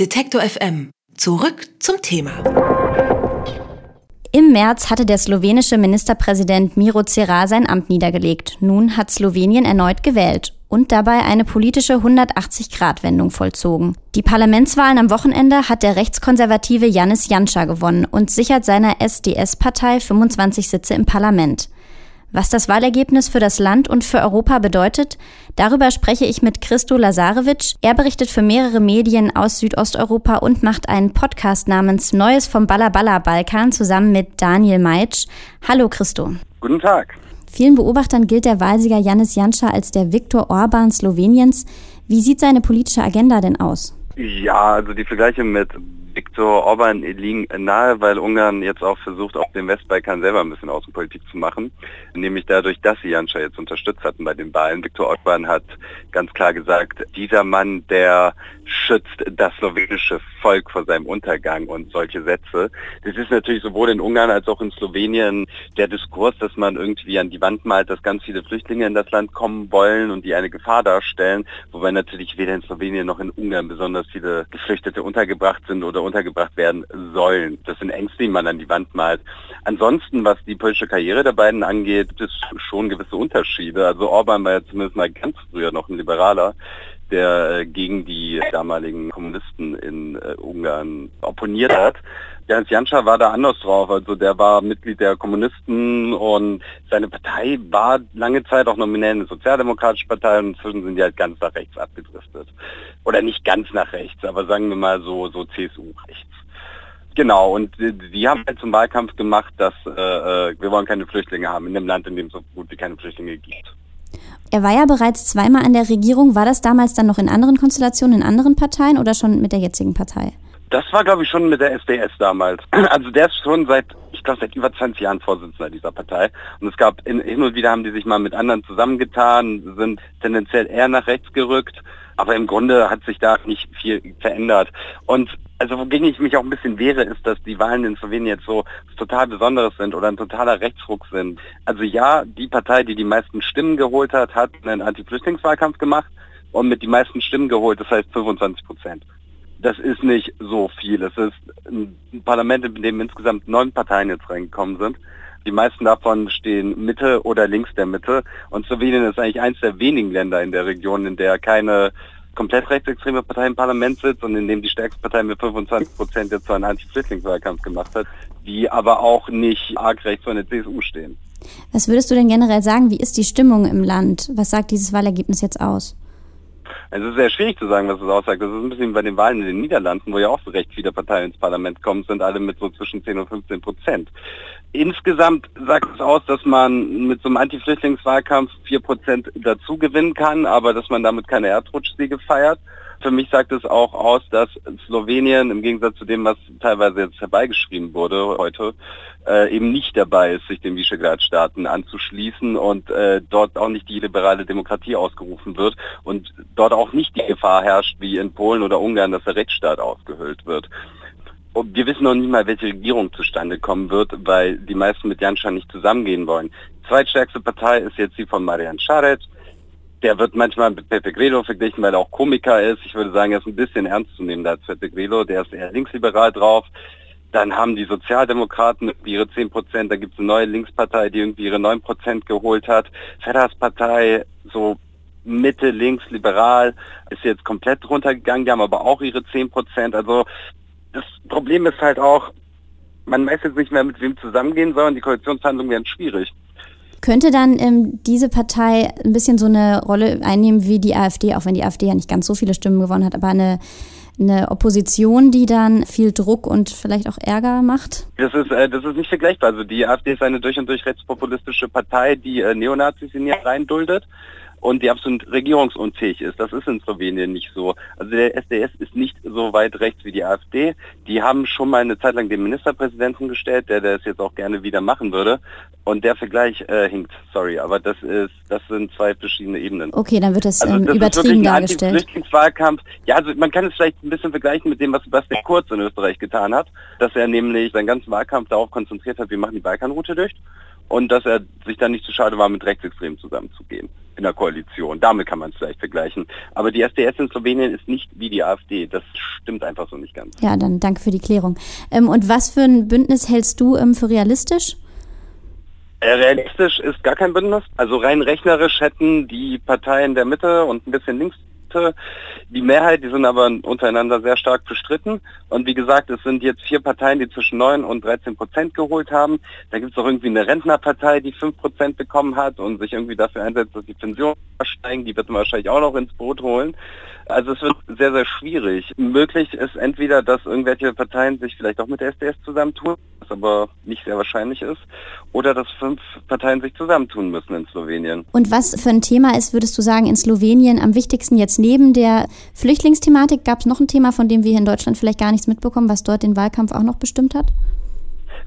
Detektor FM. Zurück zum Thema. Im März hatte der slowenische Ministerpräsident Miro Cerar sein Amt niedergelegt. Nun hat Slowenien erneut gewählt und dabei eine politische 180-Grad-Wendung vollzogen. Die Parlamentswahlen am Wochenende hat der rechtskonservative Janis Janša gewonnen und sichert seiner SDS-Partei 25 Sitze im Parlament. Was das Wahlergebnis für das Land und für Europa bedeutet, darüber spreche ich mit Christo Lazarewitsch. Er berichtet für mehrere Medien aus Südosteuropa und macht einen Podcast namens Neues vom Balla Balkan zusammen mit Daniel Meitsch. Hallo Christo. Guten Tag. Vielen Beobachtern gilt der Wahlsieger Janis Janša als der Viktor Orban Sloweniens. Wie sieht seine politische Agenda denn aus? Ja, also die Vergleiche mit Viktor Orban liegen nahe, weil Ungarn jetzt auch versucht, auf dem Westbalkan selber ein bisschen Außenpolitik zu machen, nämlich dadurch, dass sie Janša jetzt unterstützt hatten bei den Wahlen. Viktor Orban hat ganz klar gesagt, dieser Mann, der schützt das slowenische Volk vor seinem Untergang und solche Sätze. Das ist natürlich sowohl in Ungarn als auch in Slowenien der Diskurs, dass man irgendwie an die Wand malt, dass ganz viele Flüchtlinge in das Land kommen wollen und die eine Gefahr darstellen, wobei natürlich weder in Slowenien noch in Ungarn besonders viele Geflüchtete untergebracht sind oder untergebracht werden sollen. Das sind Ängste, die man an die Wand malt. Ansonsten, was die politische Karriere der beiden angeht, gibt es schon gewisse Unterschiede. Also Orban war ja zumindest mal ganz früher noch ein Liberaler der äh, gegen die damaligen Kommunisten in äh, Ungarn opponiert hat. Jans Janša war da anders drauf, also der war Mitglied der Kommunisten und seine Partei war lange Zeit auch nominell eine sozialdemokratische Partei und inzwischen sind die halt ganz nach rechts abgedriftet. Oder nicht ganz nach rechts, aber sagen wir mal so, so CSU-rechts. Genau, und die haben halt zum Wahlkampf gemacht, dass äh, äh, wir wollen keine Flüchtlinge haben in einem Land, in dem es so gut wie keine Flüchtlinge gibt. Er war ja bereits zweimal an der Regierung. War das damals dann noch in anderen Konstellationen, in anderen Parteien oder schon mit der jetzigen Partei? Das war, glaube ich, schon mit der SDS damals. Also der ist schon seit, ich glaube, seit über 20 Jahren Vorsitzender dieser Partei. Und es gab, in, hin und wieder haben die sich mal mit anderen zusammengetan, sind tendenziell eher nach rechts gerückt. Aber im Grunde hat sich da nicht viel verändert. Und also wogegen ich mich auch ein bisschen wehre, ist, dass die Wahlen in Slowenien jetzt so total Besonderes sind oder ein totaler Rechtsruck sind. Also ja, die Partei, die die meisten Stimmen geholt hat, hat einen Anti-Flüchtlingswahlkampf gemacht und mit die meisten Stimmen geholt, das heißt 25 Prozent. Das ist nicht so viel. Es ist ein Parlament, in dem insgesamt neun Parteien jetzt reingekommen sind. Die meisten davon stehen Mitte oder links der Mitte. Und Slowenien ist eigentlich eines der wenigen Länder in der Region, in der keine komplett rechtsextreme Partei im Parlament sitzt und in dem die stärkste Partei mit 25 Prozent jetzt so einen Anti-Flüchtlingswahlkampf gemacht hat, die aber auch nicht arg rechts von der CSU stehen. Was würdest du denn generell sagen? Wie ist die Stimmung im Land? Was sagt dieses Wahlergebnis jetzt aus? Es ist sehr schwierig zu sagen, was es aussagt. Das ist ein bisschen bei den Wahlen in den Niederlanden, wo ja auch so recht viele Parteien ins Parlament kommen, sind alle mit so zwischen 10 und 15 Prozent. Insgesamt sagt es aus, dass man mit so einem Anti-Flüchtlingswahlkampf 4 Prozent dazu gewinnen kann, aber dass man damit keine Erdrutschsiege feiert. Für mich sagt es auch aus, dass Slowenien im Gegensatz zu dem, was teilweise jetzt herbeigeschrieben wurde heute, äh, eben nicht dabei ist, sich den Visegrad-Staaten anzuschließen und äh, dort auch nicht die liberale Demokratie ausgerufen wird und dort auch nicht die Gefahr herrscht, wie in Polen oder Ungarn, dass der Rechtsstaat ausgehöhlt wird. Und wir wissen noch nicht mal, welche Regierung zustande kommen wird, weil die meisten mit Janša nicht zusammengehen wollen. Zweitstärkste Partei ist jetzt die von Marian Šarec der wird manchmal mit Pepe Grillo verglichen, weil er auch Komiker ist. Ich würde sagen, er ist ein bisschen ernst zu nehmen als Pepe Grillo. Der ist eher linksliberal drauf. Dann haben die Sozialdemokraten ihre 10 Prozent. Da gibt es eine neue Linkspartei, die irgendwie ihre 9 Prozent geholt hat. Feders Partei, so Mitte, links, liberal, ist jetzt komplett runtergegangen. Die haben aber auch ihre 10 Prozent. Also das Problem ist halt auch, man weiß jetzt nicht mehr, mit wem zusammengehen soll und die Koalitionsverhandlungen werden schwierig. Könnte dann ähm, diese Partei ein bisschen so eine Rolle einnehmen wie die AfD, auch wenn die AfD ja nicht ganz so viele Stimmen gewonnen hat, aber eine, eine Opposition, die dann viel Druck und vielleicht auch Ärger macht? Das ist, äh, das ist nicht vergleichbar. Also die AfD ist eine durch und durch rechtspopulistische Partei, die äh, Neonazis in ihr reinduldet und die absolut regierungsunfähig ist. Das ist in Slowenien nicht so. Also der SDS ist nicht so weit rechts wie die AfD. Die haben schon mal eine Zeit lang den Ministerpräsidenten gestellt, der das jetzt auch gerne wieder machen würde. Und der Vergleich äh, hinkt, sorry, aber das ist, das sind zwei verschiedene Ebenen. Okay, dann wird das, also, ähm, das übertrieben dargestellt. Flüchtlingswahlkampf. Ja, also man kann es vielleicht ein bisschen vergleichen mit dem, was Sebastian Kurz in Österreich getan hat, dass er nämlich seinen ganzen Wahlkampf darauf konzentriert hat, wir machen die Balkanroute durch und dass er sich dann nicht zu schade war, mit Rechtsextremen zusammenzugehen in der Koalition. Damit kann man es vielleicht vergleichen. Aber die SDS in Slowenien ist nicht wie die AfD. Das stimmt einfach so nicht ganz. Ja, dann danke für die Klärung. Ähm, und was für ein Bündnis hältst du ähm, für realistisch? Äh, realistisch ist gar kein Bündnis. Also rein rechnerisch hätten die Parteien der Mitte und ein bisschen links Liste. Die Mehrheit, die sind aber untereinander sehr stark bestritten. Und wie gesagt, es sind jetzt vier Parteien, die zwischen 9 und 13 Prozent geholt haben. Da gibt es auch irgendwie eine Rentnerpartei, die 5 Prozent bekommen hat und sich irgendwie dafür einsetzt, dass die Pensionen steigen. Die wird man wahrscheinlich auch noch ins Boot holen. Also es wird sehr, sehr schwierig. Möglich ist entweder, dass irgendwelche Parteien sich vielleicht auch mit der SDS zusammentun, was aber nicht sehr wahrscheinlich ist, oder dass fünf Parteien sich zusammentun müssen in Slowenien. Und was für ein Thema ist, würdest du sagen, in Slowenien am wichtigsten jetzt neben der Flüchtlingsthematik? Gab es noch ein Thema, von dem wir hier in Deutschland vielleicht gar nichts mitbekommen, was dort den Wahlkampf auch noch bestimmt hat?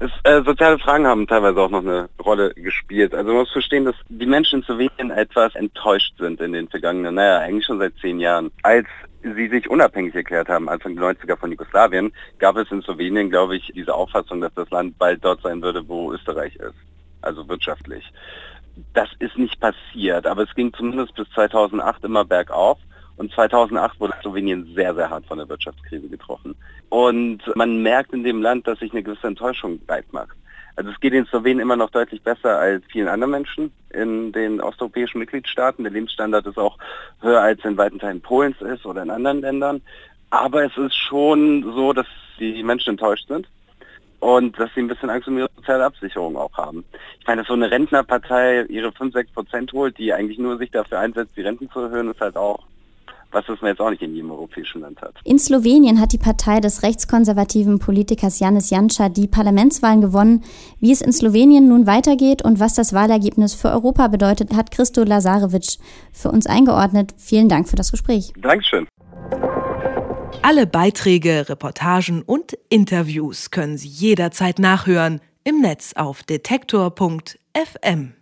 Es, äh, soziale Fragen haben teilweise auch noch eine Rolle gespielt. Also man muss verstehen, dass die Menschen in Slowenien etwas enttäuscht sind in den vergangenen, naja, eigentlich schon seit zehn Jahren. Als sie sich unabhängig erklärt haben, Anfang der 90er von Jugoslawien, gab es in Slowenien, glaube ich, diese Auffassung, dass das Land bald dort sein würde, wo Österreich ist. Also wirtschaftlich. Das ist nicht passiert, aber es ging zumindest bis 2008 immer bergauf. Und 2008 wurde Slowenien sehr, sehr hart von der Wirtschaftskrise getroffen. Und man merkt in dem Land, dass sich eine gewisse Enttäuschung breit macht. Also es geht in Slowenien immer noch deutlich besser als vielen anderen Menschen in den osteuropäischen Mitgliedstaaten. Der Lebensstandard ist auch höher als in weiten Teilen Polens ist oder in anderen Ländern. Aber es ist schon so, dass die Menschen enttäuscht sind und dass sie ein bisschen Angst um ihre soziale Absicherung auch haben. Ich meine, dass so eine Rentnerpartei ihre 5, 6 Prozent holt, die eigentlich nur sich dafür einsetzt, die Renten zu erhöhen, ist halt auch was es man jetzt auch nicht in jedem europäischen Land hat. In Slowenien hat die Partei des rechtskonservativen Politikers Janis Janša die Parlamentswahlen gewonnen. Wie es in Slowenien nun weitergeht und was das Wahlergebnis für Europa bedeutet, hat Christo Lazarevic für uns eingeordnet. Vielen Dank für das Gespräch. Dankeschön. Alle Beiträge, Reportagen und Interviews können Sie jederzeit nachhören im Netz auf detektor.fm.